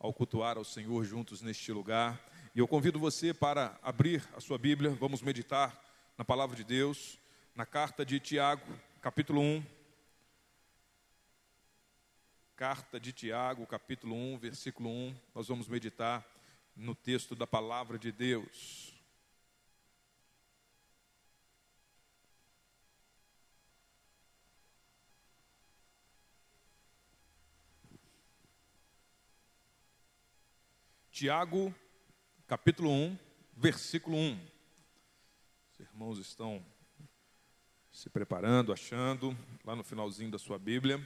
ao cultuar ao Senhor juntos neste lugar. E eu convido você para abrir a sua Bíblia, vamos meditar na palavra de Deus, na carta de Tiago, capítulo 1. Carta de Tiago, capítulo 1, versículo 1. Nós vamos meditar no texto da palavra de Deus. Tiago, capítulo 1, versículo 1. Os irmãos estão se preparando, achando, lá no finalzinho da sua Bíblia.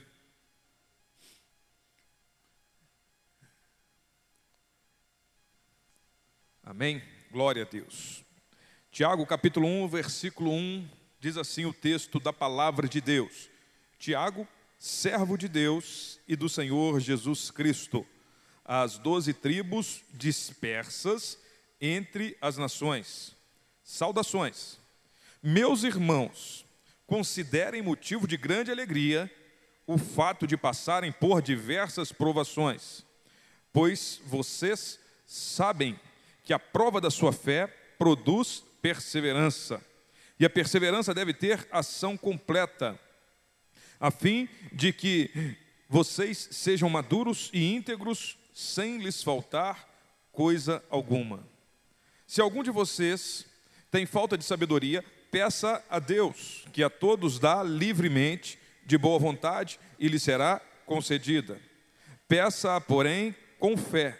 Amém? Glória a Deus. Tiago, capítulo 1, versículo 1, diz assim o texto da palavra de Deus. Tiago, servo de Deus e do Senhor Jesus Cristo as doze tribos dispersas entre as nações. Saudações. Meus irmãos, considerem motivo de grande alegria o fato de passarem por diversas provações, pois vocês sabem que a prova da sua fé produz perseverança. E a perseverança deve ter ação completa, a fim de que vocês sejam maduros e íntegros sem lhes faltar coisa alguma. Se algum de vocês tem falta de sabedoria, peça a Deus, que a todos dá livremente, de boa vontade, e lhe será concedida. Peça, porém, com fé,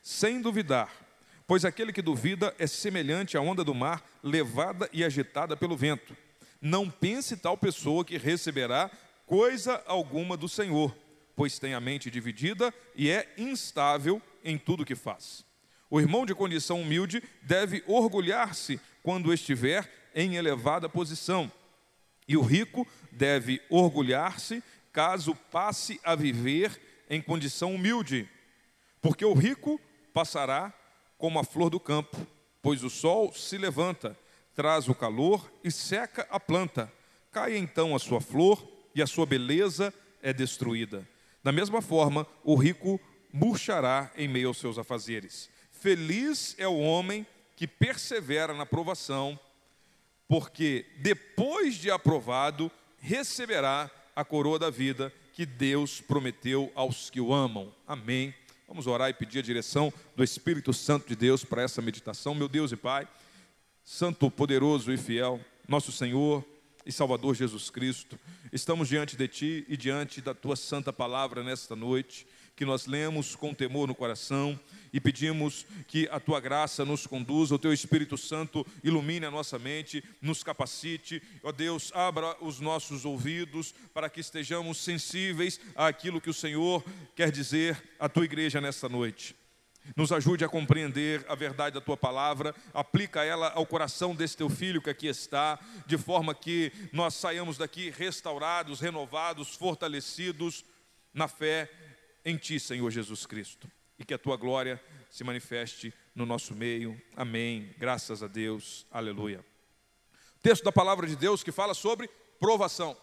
sem duvidar, pois aquele que duvida é semelhante à onda do mar, levada e agitada pelo vento. Não pense tal pessoa que receberá coisa alguma do Senhor pois tem a mente dividida e é instável em tudo que faz. O irmão de condição humilde deve orgulhar-se quando estiver em elevada posição, e o rico deve orgulhar-se caso passe a viver em condição humilde, porque o rico passará como a flor do campo, pois o sol se levanta, traz o calor e seca a planta. Cai então a sua flor e a sua beleza é destruída. Da mesma forma, o rico murchará em meio aos seus afazeres. Feliz é o homem que persevera na provação, porque depois de aprovado, receberá a coroa da vida que Deus prometeu aos que o amam. Amém. Vamos orar e pedir a direção do Espírito Santo de Deus para essa meditação. Meu Deus e Pai, Santo, poderoso e fiel, nosso Senhor, e Salvador Jesus Cristo, estamos diante de Ti e diante da Tua santa palavra nesta noite, que nós lemos com temor no coração e pedimos que a Tua graça nos conduza, o Teu Espírito Santo ilumine a nossa mente, nos capacite, ó Deus, abra os nossos ouvidos para que estejamos sensíveis àquilo que o Senhor quer dizer à Tua igreja nesta noite. Nos ajude a compreender a verdade da tua palavra, aplica ela ao coração desse teu filho que aqui está, de forma que nós saiamos daqui restaurados, renovados, fortalecidos na fé em ti, Senhor Jesus Cristo, e que a tua glória se manifeste no nosso meio. Amém. Graças a Deus. Aleluia. Texto da palavra de Deus que fala sobre provação.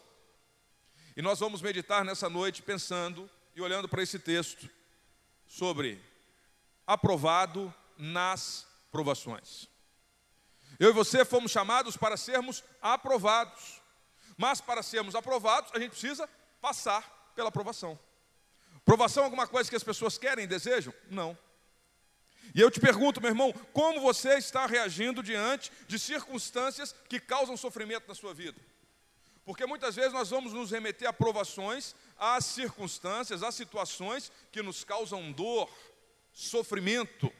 E nós vamos meditar nessa noite pensando e olhando para esse texto sobre aprovado nas provações. Eu e você fomos chamados para sermos aprovados. Mas para sermos aprovados, a gente precisa passar pela aprovação. Provação é alguma coisa que as pessoas querem, desejam? Não. E eu te pergunto, meu irmão, como você está reagindo diante de circunstâncias que causam sofrimento na sua vida? Porque muitas vezes nós vamos nos remeter a provações, a circunstâncias, a situações que nos causam dor, sofrimento.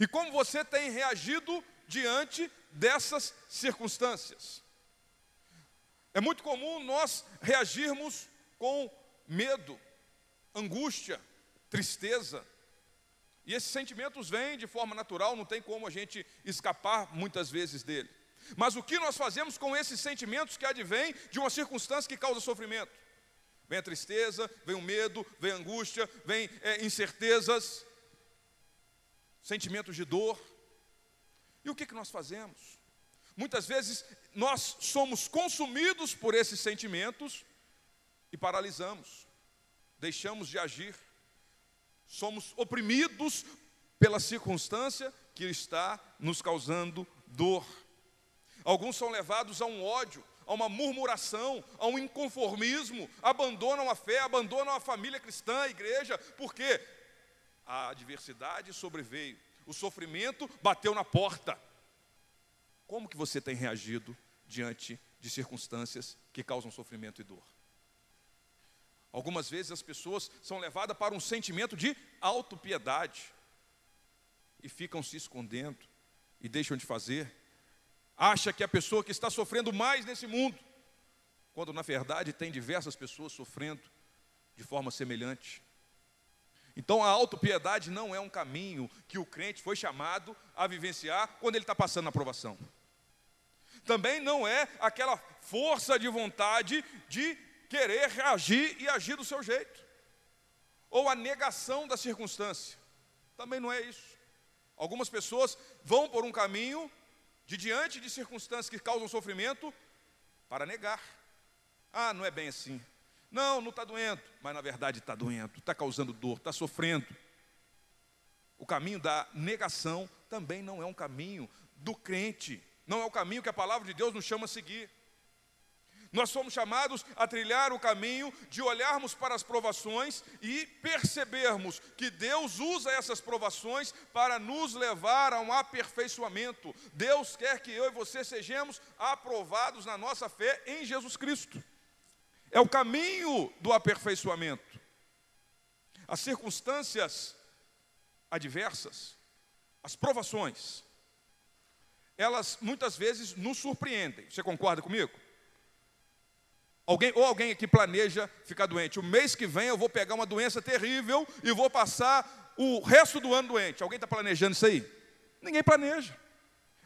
E como você tem reagido diante dessas circunstâncias? É muito comum nós reagirmos com medo, angústia, tristeza. E esses sentimentos vêm de forma natural, não tem como a gente escapar muitas vezes dele. Mas o que nós fazemos com esses sentimentos que advêm de uma circunstância que causa sofrimento? Vem a tristeza, vem o medo, vem a angústia, vem é, incertezas sentimentos de dor. E o que, que nós fazemos? Muitas vezes nós somos consumidos por esses sentimentos e paralisamos, deixamos de agir. somos oprimidos pela circunstância que está nos causando dor. Alguns são levados a um ódio, a uma murmuração, a um inconformismo, abandonam a fé, abandonam a família cristã, a igreja, porque a adversidade sobreveio, o sofrimento bateu na porta. Como que você tem reagido diante de circunstâncias que causam sofrimento e dor? Algumas vezes as pessoas são levadas para um sentimento de autopiedade e ficam se escondendo e deixam de fazer. Acha que é a pessoa que está sofrendo mais nesse mundo, quando na verdade tem diversas pessoas sofrendo de forma semelhante. Então a autopiedade não é um caminho que o crente foi chamado a vivenciar quando ele está passando na aprovação. Também não é aquela força de vontade de querer reagir e agir do seu jeito. Ou a negação da circunstância. Também não é isso. Algumas pessoas vão por um caminho de diante de circunstâncias que causam sofrimento para negar. Ah, não é bem assim. Não, não está doendo, mas na verdade está doendo, está causando dor, está sofrendo. O caminho da negação também não é um caminho do crente, não é o caminho que a palavra de Deus nos chama a seguir. Nós somos chamados a trilhar o caminho de olharmos para as provações e percebermos que Deus usa essas provações para nos levar a um aperfeiçoamento. Deus quer que eu e você sejamos aprovados na nossa fé em Jesus Cristo. É o caminho do aperfeiçoamento. As circunstâncias adversas, as provações, elas muitas vezes nos surpreendem. Você concorda comigo? Alguém, ou alguém aqui planeja ficar doente. O mês que vem eu vou pegar uma doença terrível e vou passar o resto do ano doente. Alguém está planejando isso aí? Ninguém planeja.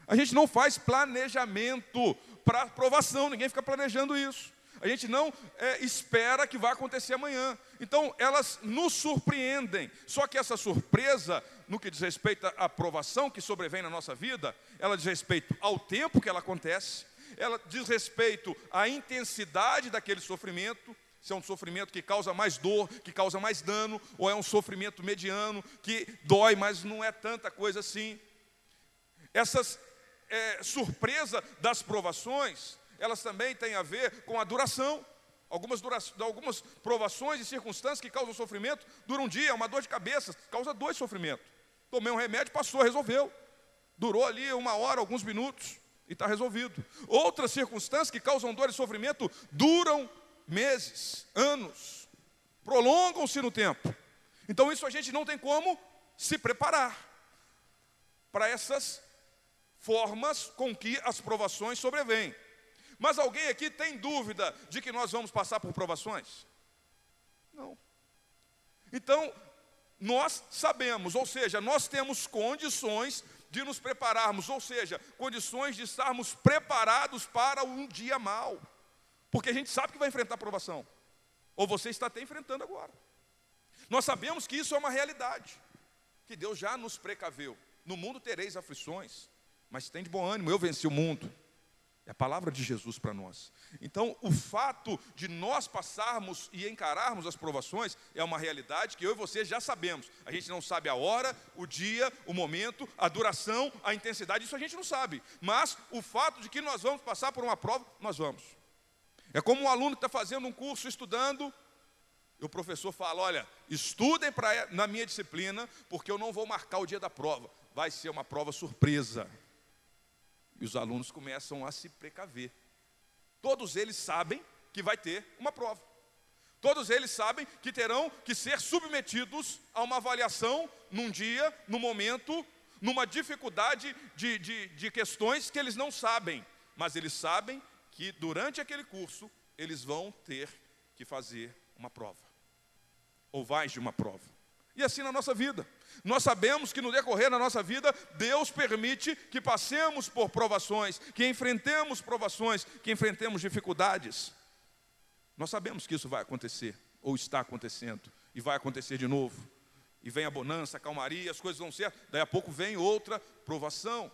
A gente não faz planejamento para aprovação, ninguém fica planejando isso a gente não é, espera que vai acontecer amanhã. Então, elas nos surpreendem. Só que essa surpresa, no que diz respeito à aprovação que sobrevém na nossa vida, ela diz respeito ao tempo que ela acontece, ela diz respeito à intensidade daquele sofrimento, se é um sofrimento que causa mais dor, que causa mais dano, ou é um sofrimento mediano, que dói, mas não é tanta coisa assim. Essas é, surpresa das provações, elas também têm a ver com a duração. Algumas, dura algumas provações e circunstâncias que causam sofrimento duram um dia, uma dor de cabeça, causa dois sofrimentos. Tomei um remédio, passou, resolveu. Durou ali uma hora, alguns minutos, e está resolvido. Outras circunstâncias que causam dor e sofrimento duram meses, anos, prolongam-se no tempo. Então, isso a gente não tem como se preparar para essas formas com que as provações sobrevêm. Mas alguém aqui tem dúvida de que nós vamos passar por provações? Não. Então, nós sabemos, ou seja, nós temos condições de nos prepararmos, ou seja, condições de estarmos preparados para um dia mal. Porque a gente sabe que vai enfrentar provação. Ou você está até enfrentando agora. Nós sabemos que isso é uma realidade. Que Deus já nos precaveu. No mundo tereis aflições, mas tem de bom ânimo, eu venci o mundo. É a palavra de Jesus para nós. Então, o fato de nós passarmos e encararmos as provações é uma realidade que eu e você já sabemos. A gente não sabe a hora, o dia, o momento, a duração, a intensidade, isso a gente não sabe. Mas o fato de que nós vamos passar por uma prova, nós vamos. É como um aluno que está fazendo um curso, estudando, o professor fala: Olha, estudem pra, na minha disciplina, porque eu não vou marcar o dia da prova. Vai ser uma prova surpresa. E os alunos começam a se precaver. Todos eles sabem que vai ter uma prova. Todos eles sabem que terão que ser submetidos a uma avaliação num dia, num momento, numa dificuldade de, de, de questões que eles não sabem. Mas eles sabem que durante aquele curso eles vão ter que fazer uma prova. Ou mais de uma prova. E assim na nossa vida. Nós sabemos que no decorrer da nossa vida, Deus permite que passemos por provações, que enfrentemos provações, que enfrentemos dificuldades. Nós sabemos que isso vai acontecer, ou está acontecendo, e vai acontecer de novo. E vem a bonança, a calmaria, as coisas vão ser, daí a pouco vem outra provação.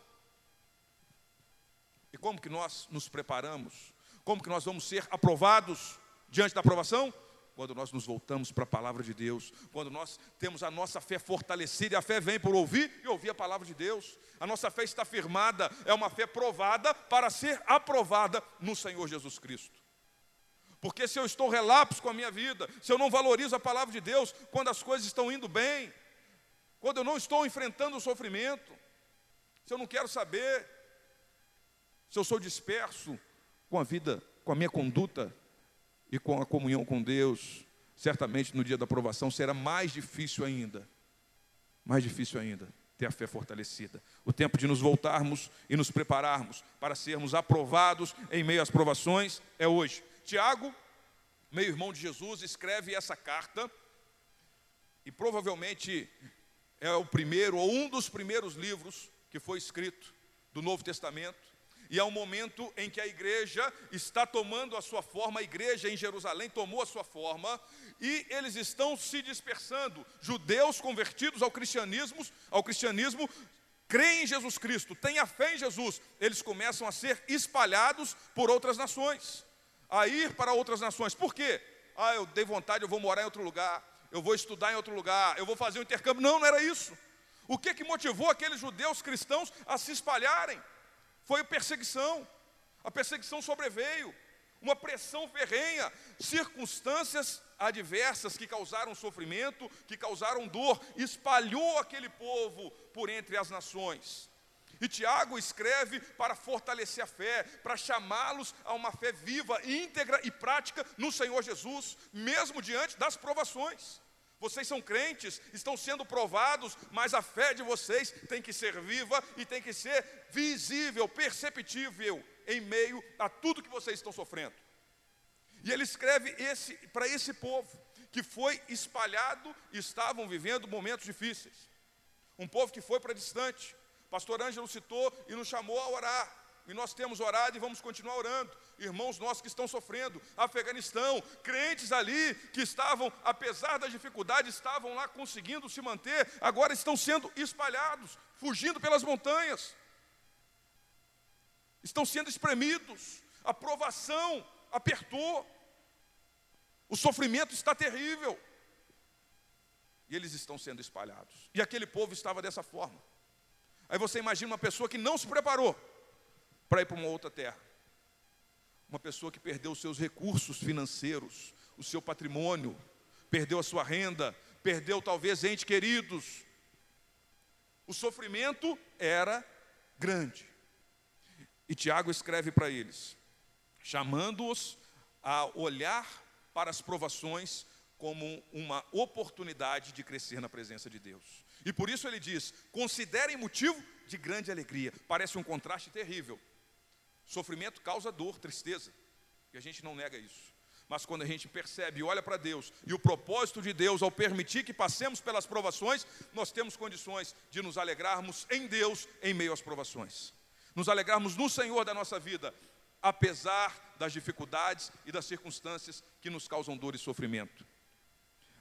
E como que nós nos preparamos? Como que nós vamos ser aprovados diante da aprovação? Quando nós nos voltamos para a palavra de Deus, quando nós temos a nossa fé fortalecida, e a fé vem por ouvir e ouvir a palavra de Deus. A nossa fé está firmada, é uma fé provada para ser aprovada no Senhor Jesus Cristo. Porque se eu estou relapso com a minha vida, se eu não valorizo a palavra de Deus quando as coisas estão indo bem, quando eu não estou enfrentando o sofrimento, se eu não quero saber, se eu sou disperso com a vida, com a minha conduta e com a comunhão com Deus, certamente no dia da aprovação será mais difícil ainda, mais difícil ainda ter a fé fortalecida. O tempo de nos voltarmos e nos prepararmos para sermos aprovados em meio às provações é hoje. Tiago, meio irmão de Jesus, escreve essa carta e provavelmente é o primeiro ou um dos primeiros livros que foi escrito do Novo Testamento. E é um momento em que a igreja está tomando a sua forma, a igreja em Jerusalém tomou a sua forma, e eles estão se dispersando. Judeus convertidos ao cristianismo, ao cristianismo, creem em Jesus Cristo, têm a fé em Jesus, eles começam a ser espalhados por outras nações, a ir para outras nações. Por quê? Ah, eu dei vontade, eu vou morar em outro lugar, eu vou estudar em outro lugar, eu vou fazer um intercâmbio. Não, não era isso. O que, que motivou aqueles judeus cristãos a se espalharem? Foi a perseguição. A perseguição sobreveio, uma pressão ferrenha, circunstâncias adversas que causaram sofrimento, que causaram dor, espalhou aquele povo por entre as nações. E Tiago escreve para fortalecer a fé, para chamá-los a uma fé viva, íntegra e prática no Senhor Jesus, mesmo diante das provações. Vocês são crentes, estão sendo provados, mas a fé de vocês tem que ser viva e tem que ser visível, perceptível em meio a tudo que vocês estão sofrendo. E ele escreve esse para esse povo que foi espalhado e estavam vivendo momentos difíceis. Um povo que foi para distante. Pastor Ângelo citou e nos chamou a orar e nós temos orado e vamos continuar orando. Irmãos nossos que estão sofrendo, Afeganistão, crentes ali que estavam, apesar das dificuldades, estavam lá conseguindo se manter, agora estão sendo espalhados, fugindo pelas montanhas, estão sendo espremidos, a provação apertou, o sofrimento está terrível, e eles estão sendo espalhados, e aquele povo estava dessa forma. Aí você imagina uma pessoa que não se preparou, para ir para uma outra terra. Uma pessoa que perdeu os seus recursos financeiros, o seu patrimônio, perdeu a sua renda, perdeu talvez entes queridos. O sofrimento era grande. E Tiago escreve para eles, chamando-os a olhar para as provações como uma oportunidade de crescer na presença de Deus. E por isso ele diz: considerem motivo de grande alegria. Parece um contraste terrível. Sofrimento causa dor, tristeza, e a gente não nega isso. Mas quando a gente percebe e olha para Deus e o propósito de Deus ao permitir que passemos pelas provações, nós temos condições de nos alegrarmos em Deus em meio às provações. Nos alegrarmos no Senhor da nossa vida, apesar das dificuldades e das circunstâncias que nos causam dor e sofrimento.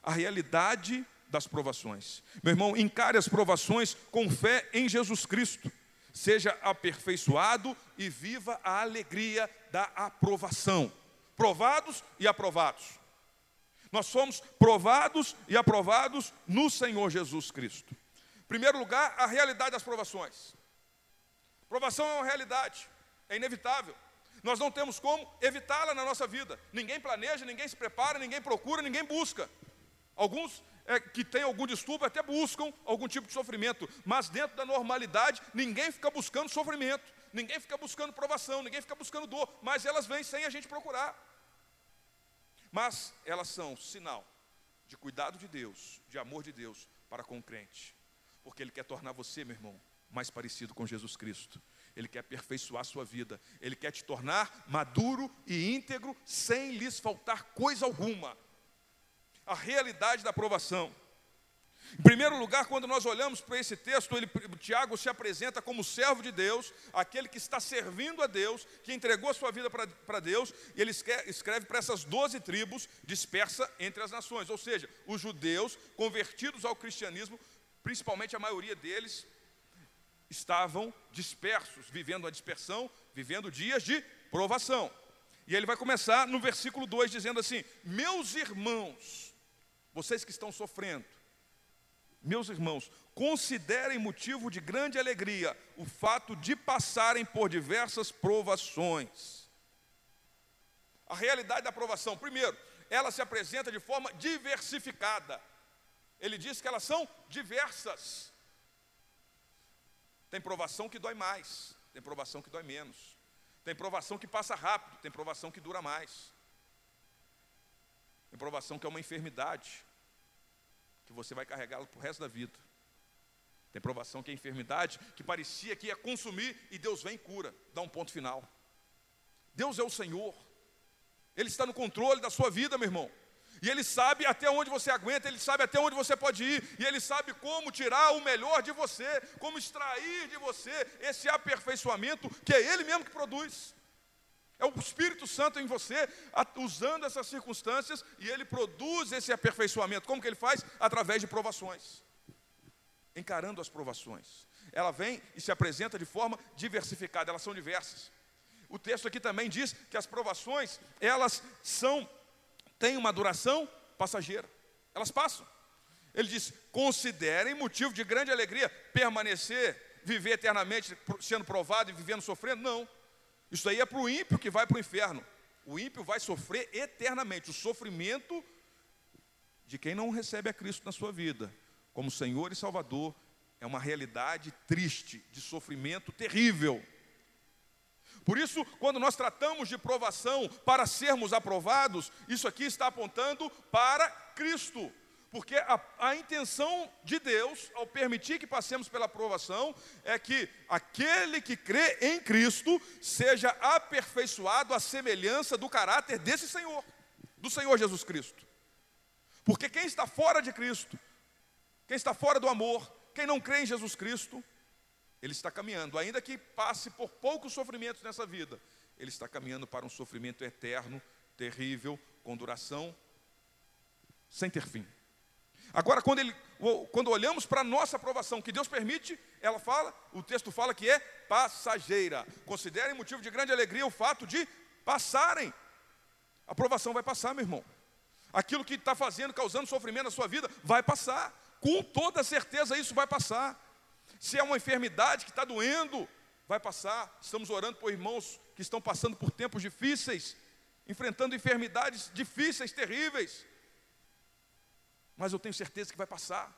A realidade das provações. Meu irmão, encare as provações com fé em Jesus Cristo seja aperfeiçoado e viva a alegria da aprovação. Provados e aprovados. Nós somos provados e aprovados no Senhor Jesus Cristo. Em primeiro lugar, a realidade das provações. Provação é uma realidade, é inevitável. Nós não temos como evitá-la na nossa vida. Ninguém planeja, ninguém se prepara, ninguém procura, ninguém busca. Alguns é, que têm algum distúrbio até buscam algum tipo de sofrimento, mas dentro da normalidade, ninguém fica buscando sofrimento, ninguém fica buscando provação, ninguém fica buscando dor, mas elas vêm sem a gente procurar. Mas elas são sinal de cuidado de Deus, de amor de Deus para com o crente, porque Ele quer tornar você, meu irmão, mais parecido com Jesus Cristo. Ele quer aperfeiçoar a sua vida, Ele quer te tornar maduro e íntegro, sem lhes faltar coisa alguma a realidade da aprovação. Em primeiro lugar, quando nós olhamos para esse texto, ele, Tiago se apresenta como servo de Deus, aquele que está servindo a Deus, que entregou a sua vida para Deus, e ele escreve para essas doze tribos dispersa entre as nações, ou seja, os judeus convertidos ao cristianismo, principalmente a maioria deles, estavam dispersos, vivendo a dispersão, vivendo dias de provação. E ele vai começar no versículo 2 dizendo assim: Meus irmãos, vocês que estão sofrendo, meus irmãos, considerem motivo de grande alegria o fato de passarem por diversas provações. A realidade da provação, primeiro, ela se apresenta de forma diversificada. Ele diz que elas são diversas. Tem provação que dói mais, tem provação que dói menos. Tem provação que passa rápido, tem provação que dura mais. Tem provação que é uma enfermidade, que você vai carregá-la para o resto da vida. Tem provação que é enfermidade, que parecia que ia consumir, e Deus vem e cura, dá um ponto final. Deus é o Senhor, Ele está no controle da sua vida, meu irmão. E Ele sabe até onde você aguenta, Ele sabe até onde você pode ir, e Ele sabe como tirar o melhor de você, como extrair de você esse aperfeiçoamento que é Ele mesmo que produz. É o Espírito Santo em você, usando essas circunstâncias, e Ele produz esse aperfeiçoamento. Como que Ele faz? Através de provações. Encarando as provações. Ela vem e se apresenta de forma diversificada, elas são diversas. O texto aqui também diz que as provações, elas são têm uma duração passageira. Elas passam. Ele diz: considerem motivo de grande alegria permanecer, viver eternamente sendo provado e vivendo sofrendo. Não. Isso aí é para o ímpio que vai para o inferno. O ímpio vai sofrer eternamente. O sofrimento de quem não recebe a Cristo na sua vida, como Senhor e Salvador, é uma realidade triste, de sofrimento terrível. Por isso, quando nós tratamos de provação para sermos aprovados, isso aqui está apontando para Cristo. Porque a, a, intenção de Deus, ao permitir que passemos pela provação, é que aquele que crê em Cristo seja aperfeiçoado à semelhança do caráter desse Senhor, do Senhor Jesus Cristo. Porque quem está fora de Cristo, quem está fora do amor, quem não crê em Jesus Cristo, ele está caminhando, ainda que passe por poucos sofrimentos nessa vida, ele está caminhando para um sofrimento eterno, terrível, com duração sem ter fim. Agora, quando, ele, quando olhamos para a nossa aprovação, que Deus permite, ela fala, o texto fala que é passageira. Considerem motivo de grande alegria o fato de passarem. A aprovação vai passar, meu irmão. Aquilo que está fazendo, causando sofrimento na sua vida, vai passar. Com toda certeza isso vai passar. Se é uma enfermidade que está doendo, vai passar. Estamos orando por irmãos que estão passando por tempos difíceis, enfrentando enfermidades difíceis, terríveis. Mas eu tenho certeza que vai passar.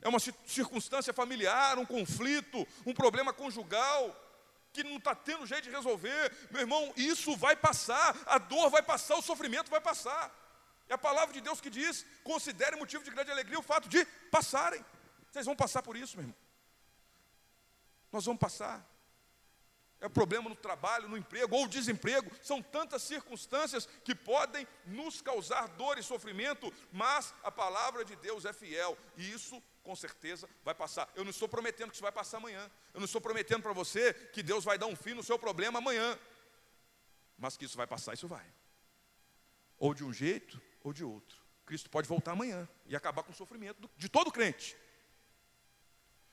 É uma circunstância familiar, um conflito, um problema conjugal, que não está tendo jeito de resolver. Meu irmão, isso vai passar, a dor vai passar, o sofrimento vai passar. É a palavra de Deus que diz: considere motivo de grande alegria o fato de passarem. Vocês vão passar por isso, meu irmão. Nós vamos passar. É problema no trabalho, no emprego ou desemprego. São tantas circunstâncias que podem nos causar dor e sofrimento, mas a palavra de Deus é fiel e isso com certeza vai passar. Eu não estou prometendo que isso vai passar amanhã. Eu não estou prometendo para você que Deus vai dar um fim no seu problema amanhã. Mas que isso vai passar, isso vai. Ou de um jeito ou de outro. Cristo pode voltar amanhã e acabar com o sofrimento de todo crente.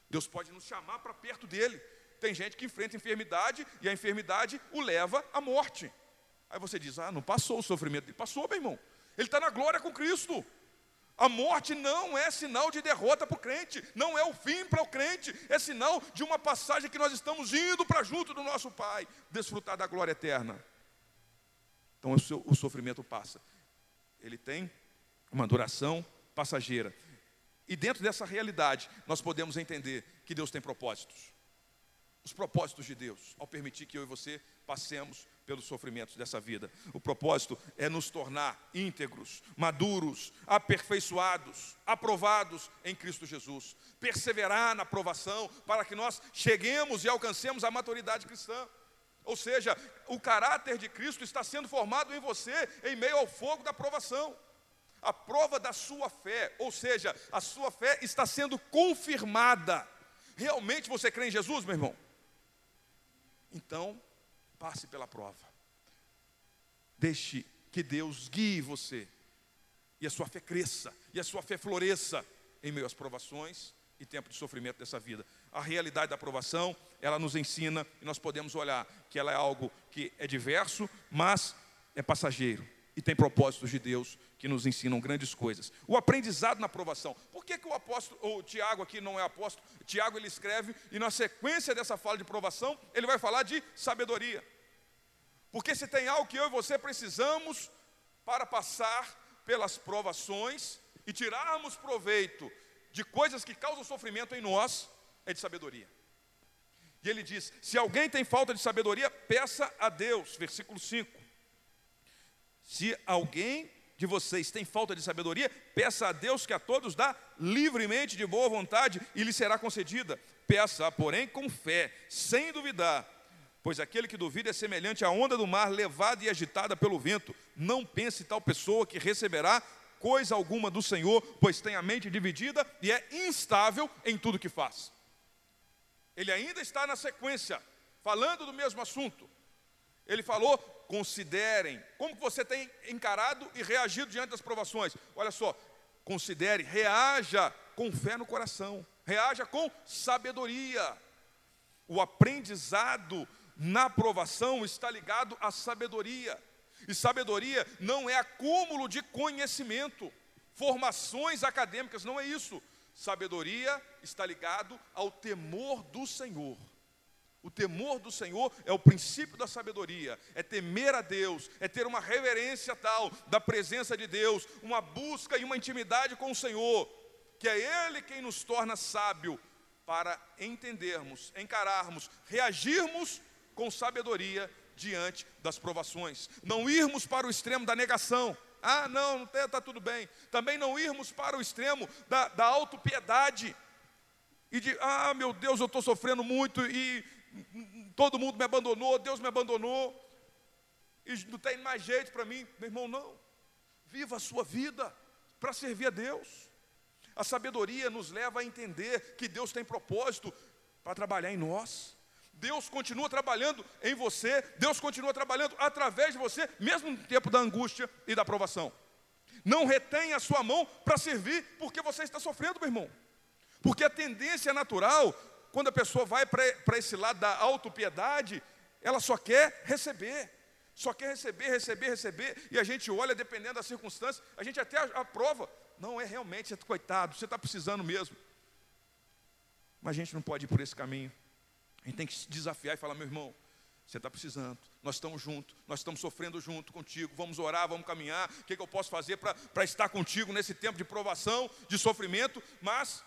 Deus pode nos chamar para perto dele. Tem gente que enfrenta enfermidade e a enfermidade o leva à morte. Aí você diz: Ah, não passou o sofrimento dele. Passou, meu irmão. Ele está na glória com Cristo. A morte não é sinal de derrota para o crente, não é o fim para o crente, é sinal de uma passagem que nós estamos indo para junto do nosso Pai, desfrutar da glória eterna. Então o sofrimento passa. Ele tem uma duração passageira. E dentro dessa realidade, nós podemos entender que Deus tem propósitos. Os propósitos de Deus, ao permitir que eu e você passemos pelos sofrimentos dessa vida. O propósito é nos tornar íntegros, maduros, aperfeiçoados, aprovados em Cristo Jesus. Perseverar na aprovação para que nós cheguemos e alcancemos a maturidade cristã. Ou seja, o caráter de Cristo está sendo formado em você em meio ao fogo da aprovação a prova da sua fé, ou seja, a sua fé está sendo confirmada. Realmente você crê em Jesus, meu irmão? Então, passe pela prova. Deixe que Deus guie você e a sua fé cresça e a sua fé floresça em meio às provações e tempo de sofrimento dessa vida. A realidade da aprovação, ela nos ensina e nós podemos olhar que ela é algo que é diverso, mas é passageiro e tem propósitos de Deus que nos ensinam grandes coisas. O aprendizado na aprovação. Por que, que o apóstolo, o Tiago aqui não é apóstolo? Tiago ele escreve e na sequência dessa fala de provação, ele vai falar de sabedoria. Porque se tem algo que eu e você precisamos para passar pelas provações e tirarmos proveito de coisas que causam sofrimento em nós, é de sabedoria. E ele diz: se alguém tem falta de sabedoria, peça a Deus. Versículo 5. Se alguém de vocês tem falta de sabedoria, peça a Deus que a todos dá livremente, de boa vontade, e lhe será concedida. Peça, porém, com fé, sem duvidar, pois aquele que duvida é semelhante à onda do mar, levada e agitada pelo vento. Não pense tal pessoa que receberá coisa alguma do Senhor, pois tem a mente dividida e é instável em tudo que faz. Ele ainda está na sequência, falando do mesmo assunto. Ele falou: considerem. Como você tem encarado e reagido diante das provações? Olha só, considere, reaja com fé no coração, reaja com sabedoria. O aprendizado na provação está ligado à sabedoria. E sabedoria não é acúmulo de conhecimento, formações acadêmicas, não é isso. Sabedoria está ligado ao temor do Senhor. O temor do Senhor é o princípio da sabedoria, é temer a Deus, é ter uma reverência tal da presença de Deus, uma busca e uma intimidade com o Senhor, que é Ele quem nos torna sábio para entendermos, encararmos, reagirmos com sabedoria diante das provações, não irmos para o extremo da negação, ah, não, está tá tudo bem. Também não irmos para o extremo da, da autopiedade. E de, ah, meu Deus, eu estou sofrendo muito e todo mundo me abandonou, Deus me abandonou. E não tem mais jeito para mim. Meu irmão, não. Viva a sua vida para servir a Deus. A sabedoria nos leva a entender que Deus tem propósito para trabalhar em nós. Deus continua trabalhando em você, Deus continua trabalhando através de você, mesmo no tempo da angústia e da provação. Não retenha a sua mão para servir porque você está sofrendo, meu irmão. Porque a tendência natural, quando a pessoa vai para esse lado da autopiedade, ela só quer receber. Só quer receber, receber, receber, e a gente olha, dependendo das circunstâncias, a gente até aprova. Não é realmente, coitado, você está precisando mesmo. Mas a gente não pode ir por esse caminho. A gente tem que se desafiar e falar, meu irmão, você está precisando, nós estamos juntos, nós estamos sofrendo junto contigo, vamos orar, vamos caminhar, o que, que eu posso fazer para estar contigo nesse tempo de provação, de sofrimento, mas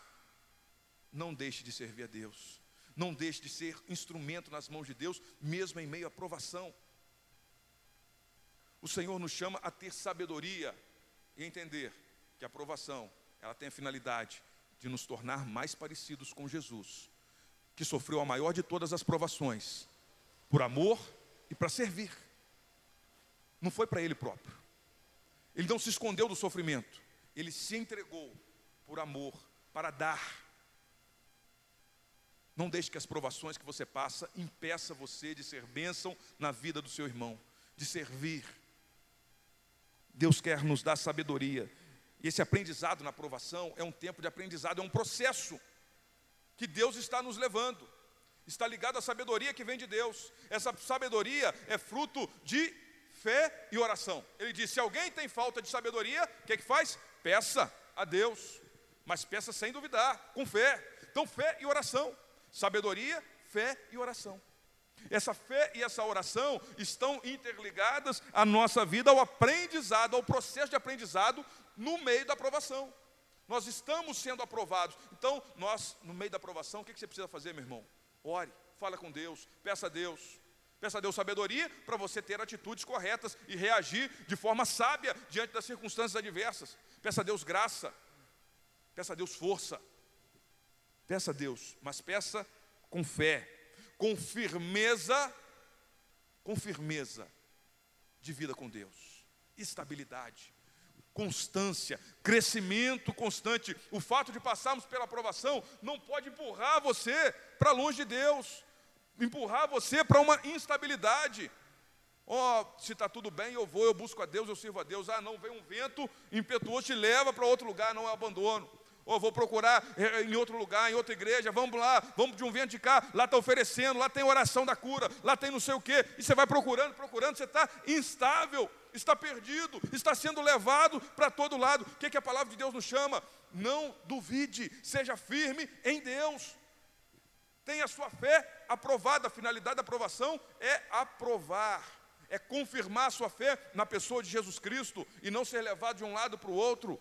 não deixe de servir a Deus, não deixe de ser instrumento nas mãos de Deus, mesmo em meio à provação. O Senhor nos chama a ter sabedoria e entender que a provação, ela tem a finalidade de nos tornar mais parecidos com Jesus que sofreu a maior de todas as provações, por amor e para servir. Não foi para ele próprio. Ele não se escondeu do sofrimento, ele se entregou por amor, para dar. Não deixe que as provações que você passa impeça você de ser bênção na vida do seu irmão, de servir. Deus quer nos dar sabedoria. E esse aprendizado na provação é um tempo de aprendizado, é um processo que Deus está nos levando. Está ligado à sabedoria que vem de Deus. Essa sabedoria é fruto de fé e oração. Ele diz: se alguém tem falta de sabedoria, o que, é que faz? Peça a Deus, mas peça sem duvidar, com fé. Então, fé e oração. Sabedoria, fé e oração. Essa fé e essa oração estão interligadas à nossa vida, ao aprendizado, ao processo de aprendizado no meio da aprovação. Nós estamos sendo aprovados. Então, nós, no meio da aprovação, o que você precisa fazer, meu irmão? Ore, fala com Deus, peça a Deus. Peça a Deus sabedoria para você ter atitudes corretas e reagir de forma sábia diante das circunstâncias adversas. Peça a Deus graça. Peça a Deus força. Peça a Deus, mas peça com fé, com firmeza, com firmeza de vida com Deus, estabilidade constância, crescimento constante. O fato de passarmos pela aprovação não pode empurrar você para longe de Deus, empurrar você para uma instabilidade. Ó, oh, se está tudo bem, eu vou, eu busco a Deus, eu sirvo a Deus. Ah, não, vem um vento impetuoso, te leva para outro lugar, não é abandono. Ou vou procurar eh, em outro lugar, em outra igreja, vamos lá, vamos de um vento de cá, lá está oferecendo, lá tem oração da cura, lá tem não sei o quê. E você vai procurando, procurando, você está instável, está perdido, está sendo levado para todo lado. O que, que a palavra de Deus nos chama? Não duvide, seja firme em Deus. Tenha a sua fé aprovada, a finalidade da aprovação é aprovar é confirmar a sua fé na pessoa de Jesus Cristo e não ser levado de um lado para o outro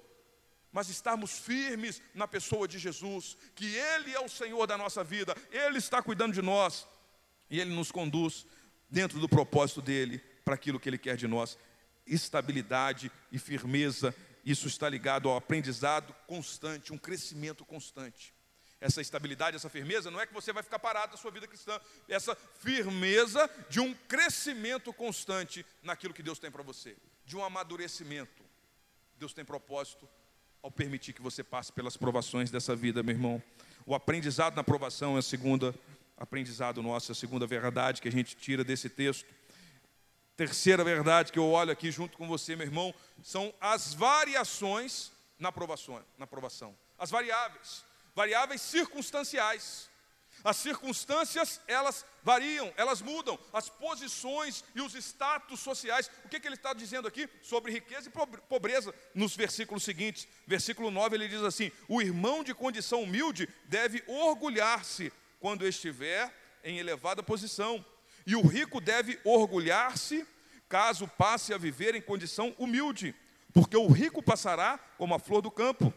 mas estarmos firmes na pessoa de Jesus, que Ele é o Senhor da nossa vida, Ele está cuidando de nós e Ele nos conduz dentro do propósito dEle para aquilo que Ele quer de nós. Estabilidade e firmeza, isso está ligado ao aprendizado constante, um crescimento constante. Essa estabilidade, essa firmeza, não é que você vai ficar parado na sua vida cristã, essa firmeza de um crescimento constante naquilo que Deus tem para você, de um amadurecimento. Deus tem propósito ao permitir que você passe pelas provações dessa vida, meu irmão. O aprendizado na provação é a segunda aprendizado nosso, a segunda verdade que a gente tira desse texto. Terceira verdade que eu olho aqui junto com você, meu irmão, são as variações na provação, na provação. As variáveis, variáveis circunstanciais. As circunstâncias, elas variam, elas mudam, as posições e os status sociais. O que, que ele está dizendo aqui sobre riqueza e pobreza nos versículos seguintes? Versículo 9 ele diz assim: O irmão de condição humilde deve orgulhar-se quando estiver em elevada posição, e o rico deve orgulhar-se caso passe a viver em condição humilde, porque o rico passará como a flor do campo,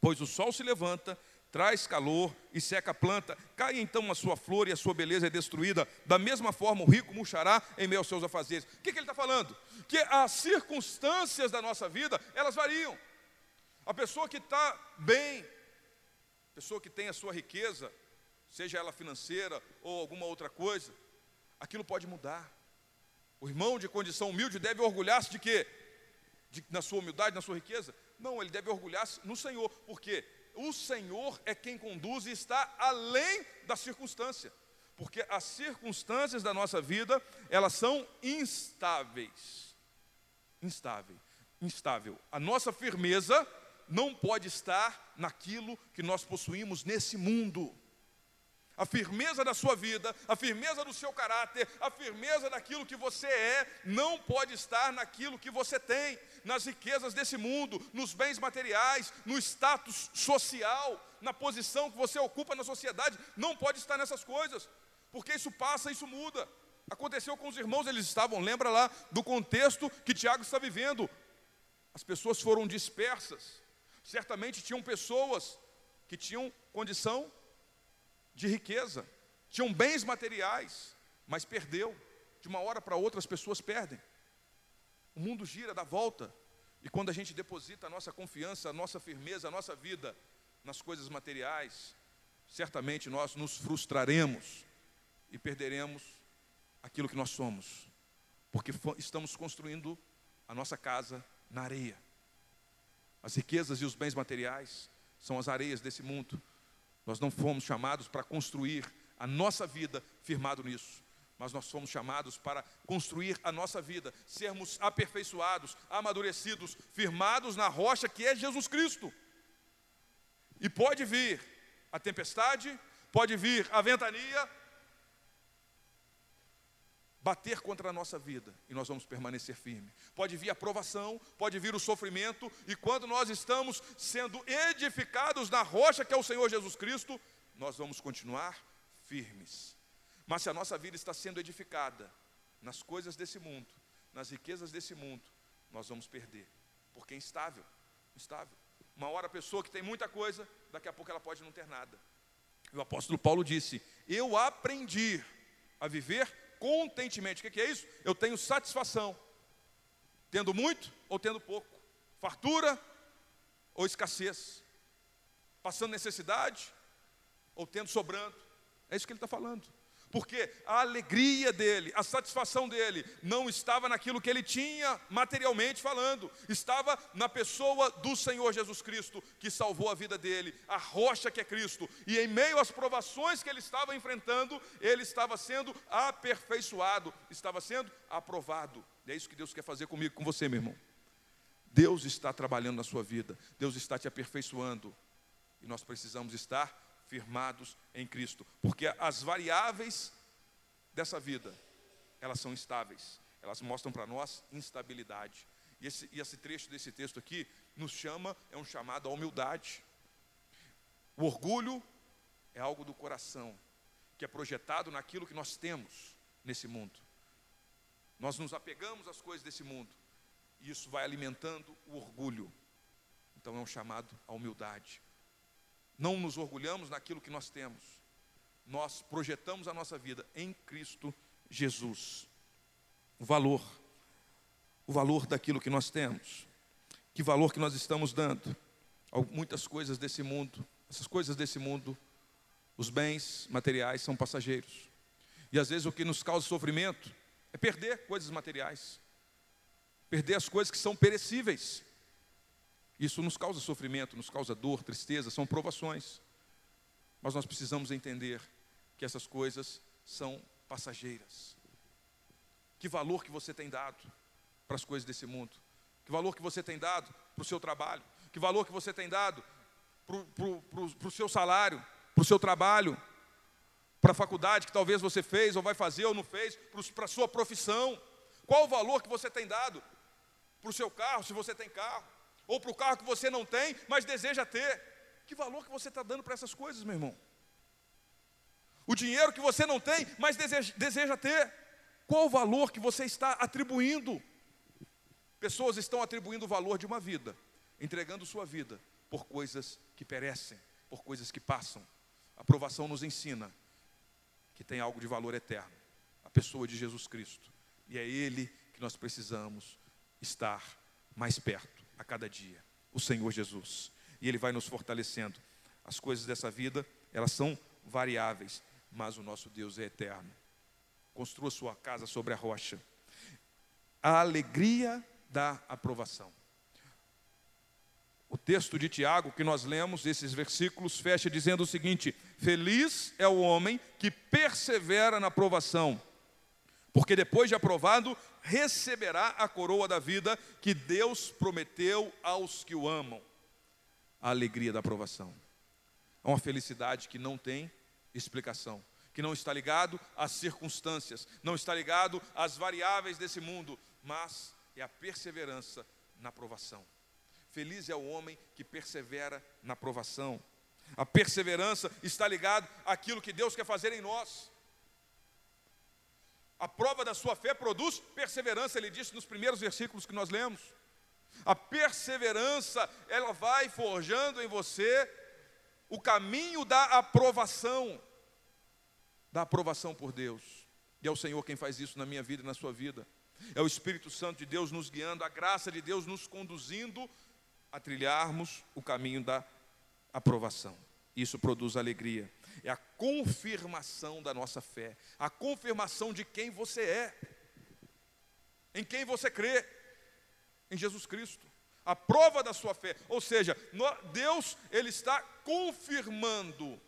pois o sol se levanta traz calor e seca a planta, cai então a sua flor e a sua beleza é destruída. Da mesma forma, o rico murchará em meio aos seus afazeres. O que, que ele está falando? Que as circunstâncias da nossa vida, elas variam. A pessoa que está bem, a pessoa que tem a sua riqueza, seja ela financeira ou alguma outra coisa, aquilo pode mudar. O irmão de condição humilde deve orgulhar-se de quê? De, na sua humildade, na sua riqueza? Não, ele deve orgulhar-se no Senhor. Por quê? O Senhor é quem conduz e está além da circunstância. Porque as circunstâncias da nossa vida, elas são instáveis. Instável. Instável. A nossa firmeza não pode estar naquilo que nós possuímos nesse mundo. A firmeza da sua vida, a firmeza do seu caráter, a firmeza daquilo que você é, não pode estar naquilo que você tem, nas riquezas desse mundo, nos bens materiais, no status social, na posição que você ocupa na sociedade, não pode estar nessas coisas, porque isso passa, isso muda. Aconteceu com os irmãos, eles estavam, lembra lá do contexto que Tiago está vivendo. As pessoas foram dispersas, certamente tinham pessoas que tinham condição de riqueza, tinham bens materiais, mas perdeu. De uma hora para outra as pessoas perdem. O mundo gira, dá volta. E quando a gente deposita a nossa confiança, a nossa firmeza, a nossa vida nas coisas materiais, certamente nós nos frustraremos e perderemos aquilo que nós somos, porque estamos construindo a nossa casa na areia. As riquezas e os bens materiais são as areias desse mundo. Nós não fomos chamados para construir a nossa vida firmado nisso, mas nós fomos chamados para construir a nossa vida, sermos aperfeiçoados, amadurecidos, firmados na rocha que é Jesus Cristo. E pode vir a tempestade, pode vir a ventania, bater contra a nossa vida e nós vamos permanecer firmes. Pode vir a provação, pode vir o sofrimento, e quando nós estamos sendo edificados na rocha que é o Senhor Jesus Cristo, nós vamos continuar firmes. Mas se a nossa vida está sendo edificada nas coisas desse mundo, nas riquezas desse mundo, nós vamos perder, porque é instável, instável. Uma hora a pessoa que tem muita coisa, daqui a pouco ela pode não ter nada. O apóstolo Paulo disse: Eu aprendi a viver contentemente. O que é isso? Eu tenho satisfação, tendo muito ou tendo pouco, fartura ou escassez, passando necessidade ou tendo sobrando. É isso que ele está falando porque a alegria dele, a satisfação dele, não estava naquilo que ele tinha materialmente falando, estava na pessoa do Senhor Jesus Cristo, que salvou a vida dele, a rocha que é Cristo, e em meio às provações que ele estava enfrentando, ele estava sendo aperfeiçoado, estava sendo aprovado. E é isso que Deus quer fazer comigo, com você, meu irmão. Deus está trabalhando na sua vida, Deus está te aperfeiçoando. E nós precisamos estar firmados em Cristo, porque as variáveis dessa vida, elas são instáveis, elas mostram para nós instabilidade. E esse, e esse trecho desse texto aqui nos chama, é um chamado à humildade. O orgulho é algo do coração, que é projetado naquilo que nós temos nesse mundo. Nós nos apegamos às coisas desse mundo, e isso vai alimentando o orgulho. Então é um chamado à humildade. Não nos orgulhamos naquilo que nós temos, nós projetamos a nossa vida em Cristo Jesus. O valor, o valor daquilo que nós temos, que valor que nós estamos dando. Muitas coisas desse mundo, essas coisas desse mundo, os bens materiais são passageiros. E às vezes o que nos causa sofrimento é perder coisas materiais, perder as coisas que são perecíveis. Isso nos causa sofrimento, nos causa dor, tristeza, são provações. Mas nós precisamos entender que essas coisas são passageiras. Que valor que você tem dado para as coisas desse mundo? Que valor que você tem dado para o seu trabalho? Que valor que você tem dado para o seu salário, para o seu trabalho, para a faculdade que talvez você fez, ou vai fazer, ou não fez, para a sua profissão? Qual o valor que você tem dado para o seu carro, se você tem carro? Ou para o carro que você não tem, mas deseja ter. Que valor que você está dando para essas coisas, meu irmão? O dinheiro que você não tem, mas deseja, deseja ter. Qual o valor que você está atribuindo? Pessoas estão atribuindo o valor de uma vida, entregando sua vida por coisas que perecem, por coisas que passam. A aprovação nos ensina que tem algo de valor eterno, a pessoa de Jesus Cristo. E é Ele que nós precisamos estar mais perto a cada dia, o Senhor Jesus. E Ele vai nos fortalecendo. As coisas dessa vida, elas são variáveis, mas o nosso Deus é eterno. Construa sua casa sobre a rocha. A alegria da aprovação. O texto de Tiago que nós lemos, esses versículos, fecha dizendo o seguinte: Feliz é o homem que persevera na aprovação porque depois de aprovado, receberá a coroa da vida que Deus prometeu aos que o amam. A alegria da aprovação. É uma felicidade que não tem explicação, que não está ligado às circunstâncias, não está ligado às variáveis desse mundo, mas é a perseverança na aprovação. Feliz é o homem que persevera na aprovação. A perseverança está ligado àquilo que Deus quer fazer em nós. A prova da sua fé produz perseverança, ele disse nos primeiros versículos que nós lemos. A perseverança, ela vai forjando em você o caminho da aprovação, da aprovação por Deus. E é o Senhor quem faz isso na minha vida e na sua vida. É o Espírito Santo de Deus nos guiando, a graça de Deus nos conduzindo a trilharmos o caminho da aprovação. Isso produz alegria é a confirmação da nossa fé, a confirmação de quem você é, em quem você crê, em Jesus Cristo. A prova da sua fé, ou seja, Deus ele está confirmando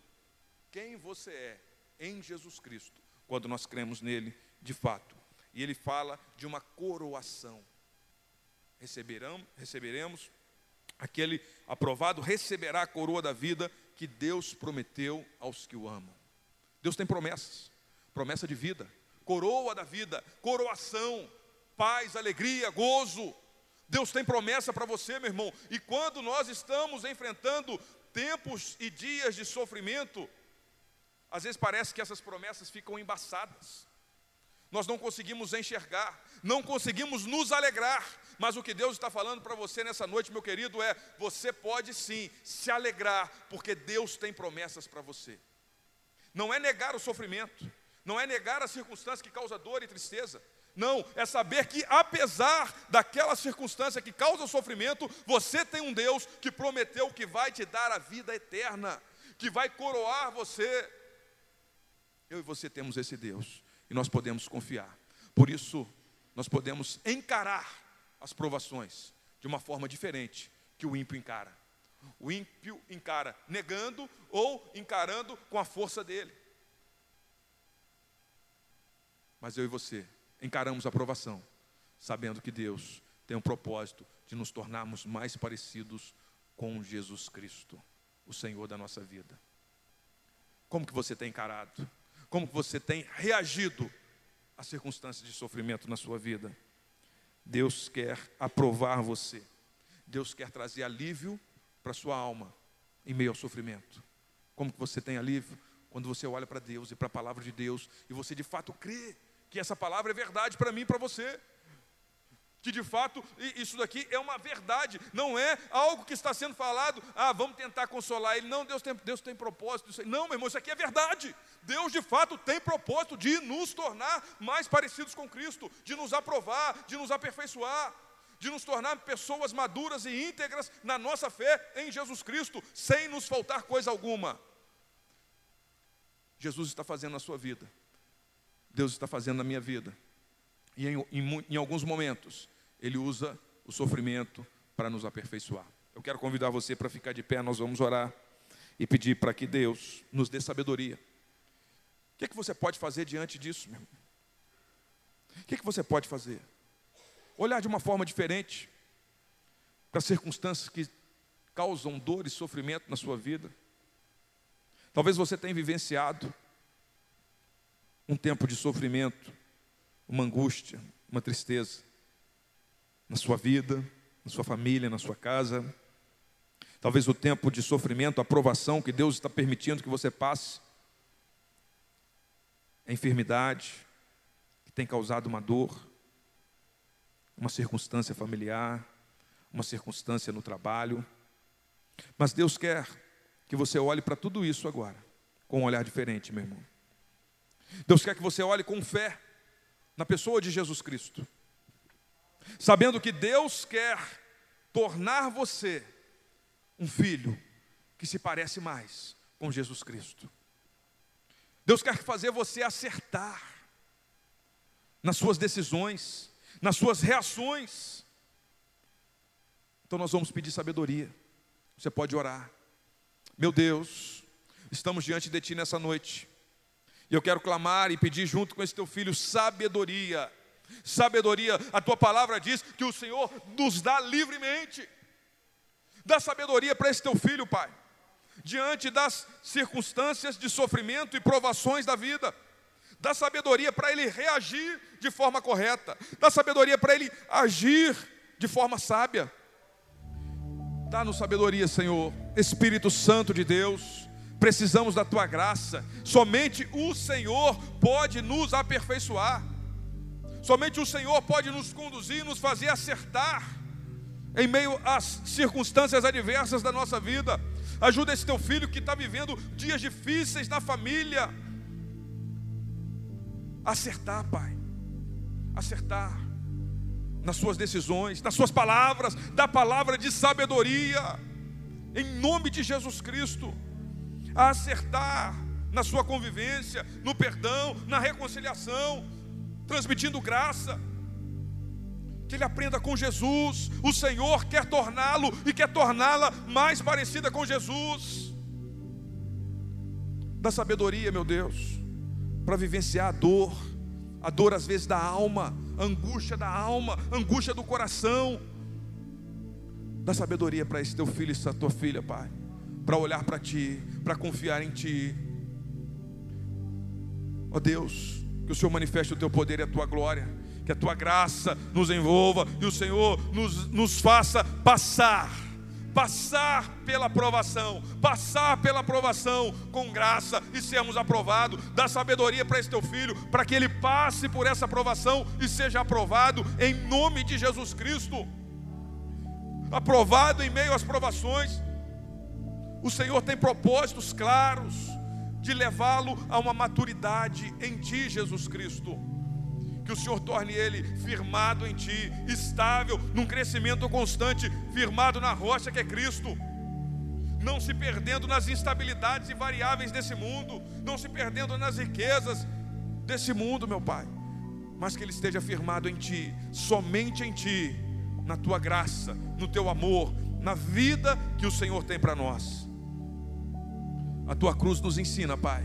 quem você é em Jesus Cristo, quando nós cremos nele de fato. E ele fala de uma coroação. Receberão, receberemos aquele aprovado receberá a coroa da vida que Deus prometeu aos que o amam. Deus tem promessas, promessa de vida, coroa da vida, coroação, paz, alegria, gozo. Deus tem promessa para você, meu irmão. E quando nós estamos enfrentando tempos e dias de sofrimento, às vezes parece que essas promessas ficam embaçadas. Nós não conseguimos enxergar, não conseguimos nos alegrar, mas o que Deus está falando para você nessa noite, meu querido, é: você pode sim se alegrar, porque Deus tem promessas para você. Não é negar o sofrimento, não é negar a circunstância que causa dor e tristeza. Não, é saber que apesar daquela circunstância que causa sofrimento, você tem um Deus que prometeu que vai te dar a vida eterna, que vai coroar você. Eu e você temos esse Deus e nós podemos confiar. Por isso, nós podemos encarar as provações de uma forma diferente que o ímpio encara. O ímpio encara negando ou encarando com a força dele. Mas eu e você encaramos a provação, sabendo que Deus tem um propósito de nos tornarmos mais parecidos com Jesus Cristo. o Senhor da nossa vida. Como que você tem encarado? Como que você tem reagido às circunstâncias de sofrimento na sua vida? Deus quer aprovar você. Deus quer trazer alívio para sua alma em meio ao sofrimento. Como que você tem alívio? Quando você olha para Deus e para a palavra de Deus e você de fato crê que essa palavra é verdade para mim e para você que de fato isso daqui é uma verdade, não é algo que está sendo falado, ah, vamos tentar consolar ele. Não, Deus tem, Deus tem propósito. Isso. Não, meu irmão, isso aqui é verdade. Deus de fato tem propósito de nos tornar mais parecidos com Cristo, de nos aprovar, de nos aperfeiçoar, de nos tornar pessoas maduras e íntegras na nossa fé em Jesus Cristo, sem nos faltar coisa alguma. Jesus está fazendo na sua vida, Deus está fazendo na minha vida. E em, em, em alguns momentos, ele usa o sofrimento para nos aperfeiçoar. Eu quero convidar você para ficar de pé, nós vamos orar e pedir para que Deus nos dê sabedoria. O que, é que você pode fazer diante disso, meu irmão? O que, é que você pode fazer? Olhar de uma forma diferente para circunstâncias que causam dor e sofrimento na sua vida. Talvez você tenha vivenciado um tempo de sofrimento, uma angústia, uma tristeza na sua vida, na sua família, na sua casa. Talvez o tempo de sofrimento, a provação que Deus está permitindo que você passe. A enfermidade que tem causado uma dor, uma circunstância familiar, uma circunstância no trabalho. Mas Deus quer que você olhe para tudo isso agora, com um olhar diferente, meu irmão. Deus quer que você olhe com fé na pessoa de Jesus Cristo sabendo que Deus quer tornar você um filho que se parece mais com Jesus Cristo. Deus quer fazer você acertar nas suas decisões, nas suas reações. Então nós vamos pedir sabedoria. Você pode orar. Meu Deus, estamos diante de Ti nessa noite. E eu quero clamar e pedir junto com esse teu filho sabedoria Sabedoria, a tua palavra diz que o Senhor nos dá livremente. Dá sabedoria para esse teu filho, Pai, diante das circunstâncias de sofrimento e provações da vida. Dá sabedoria para ele reagir de forma correta. Dá sabedoria para ele agir de forma sábia. Dá-nos sabedoria, Senhor, Espírito Santo de Deus. Precisamos da tua graça. Somente o Senhor pode nos aperfeiçoar. Somente o Senhor pode nos conduzir, nos fazer acertar em meio às circunstâncias adversas da nossa vida. Ajuda esse teu filho que está vivendo dias difíceis na família. Acertar, Pai. Acertar nas suas decisões, nas suas palavras, da palavra de sabedoria, em nome de Jesus Cristo. A acertar na sua convivência, no perdão, na reconciliação, transmitindo graça. Que ele aprenda com Jesus. O Senhor quer torná-lo e quer torná-la mais parecida com Jesus. Da sabedoria, meu Deus, para vivenciar a dor, a dor às vezes da alma, angústia da alma, angústia do coração. Dá sabedoria para esse teu filho e essa tua filha, Pai, para olhar para Ti, para confiar em Ti. Ó oh Deus, que o Senhor manifeste o teu poder e a tua glória, que a tua graça nos envolva e o Senhor nos, nos faça passar, passar pela aprovação, passar pela aprovação com graça e sermos aprovados. Dá sabedoria para esse teu filho, para que ele passe por essa aprovação e seja aprovado em nome de Jesus Cristo. Aprovado em meio às provações. O Senhor tem propósitos claros de levá-lo a uma maturidade em Ti, Jesus Cristo. Que o Senhor torne ele firmado em Ti, estável, num crescimento constante, firmado na rocha que é Cristo. Não se perdendo nas instabilidades e variáveis desse mundo, não se perdendo nas riquezas desse mundo, meu Pai, mas que ele esteja firmado em Ti, somente em Ti, na Tua graça, no Teu amor, na vida que o Senhor tem para nós. A tua cruz nos ensina, Pai,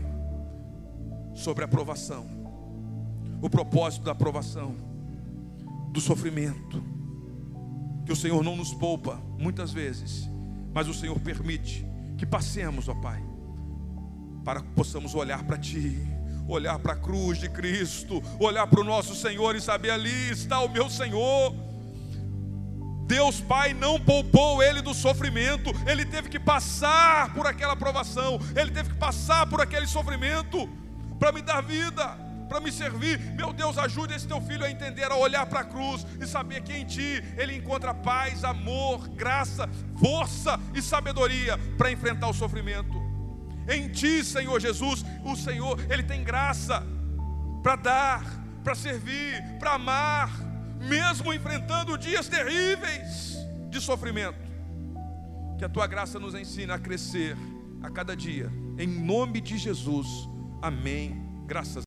sobre a aprovação, o propósito da aprovação, do sofrimento, que o Senhor não nos poupa muitas vezes, mas o Senhor permite que passemos, ó Pai, para que possamos olhar para Ti, olhar para a cruz de Cristo, olhar para o nosso Senhor e saber ali está o meu Senhor. Deus Pai não poupou ele do sofrimento, ele teve que passar por aquela provação, ele teve que passar por aquele sofrimento para me dar vida, para me servir. Meu Deus, ajude esse teu filho a entender, a olhar para a cruz e saber que em ti ele encontra paz, amor, graça, força e sabedoria para enfrentar o sofrimento. Em ti, Senhor Jesus, o Senhor, ele tem graça para dar, para servir, para amar mesmo enfrentando dias terríveis de sofrimento. Que a tua graça nos ensine a crescer a cada dia, em nome de Jesus. Amém. Graças